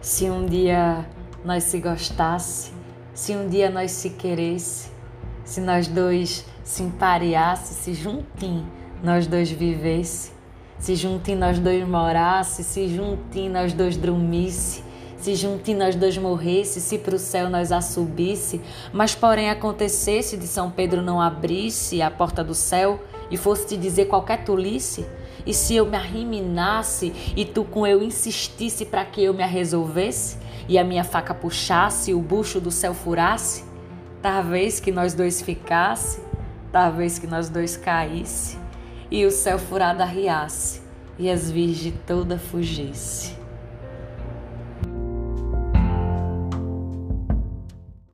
Se um dia nós se gostasse, se um dia nós se queresse, se nós dois se empareasse, se juntinho nós dois vivesse, se juntinho nós dois morasse, se juntinho nós dois dormisse, se juntinho nós dois morresse, se pro céu nós a subisse, mas porém acontecesse de São Pedro não abrisse a porta do céu e fosse te dizer qualquer tolice, e se eu me arriminasse e tu com eu insistisse para que eu me resolvesse e a minha faca puxasse e o bucho do céu furasse, talvez que nós dois ficasse, talvez que nós dois caísse e o céu furado arriasse e as virgens toda fugisse.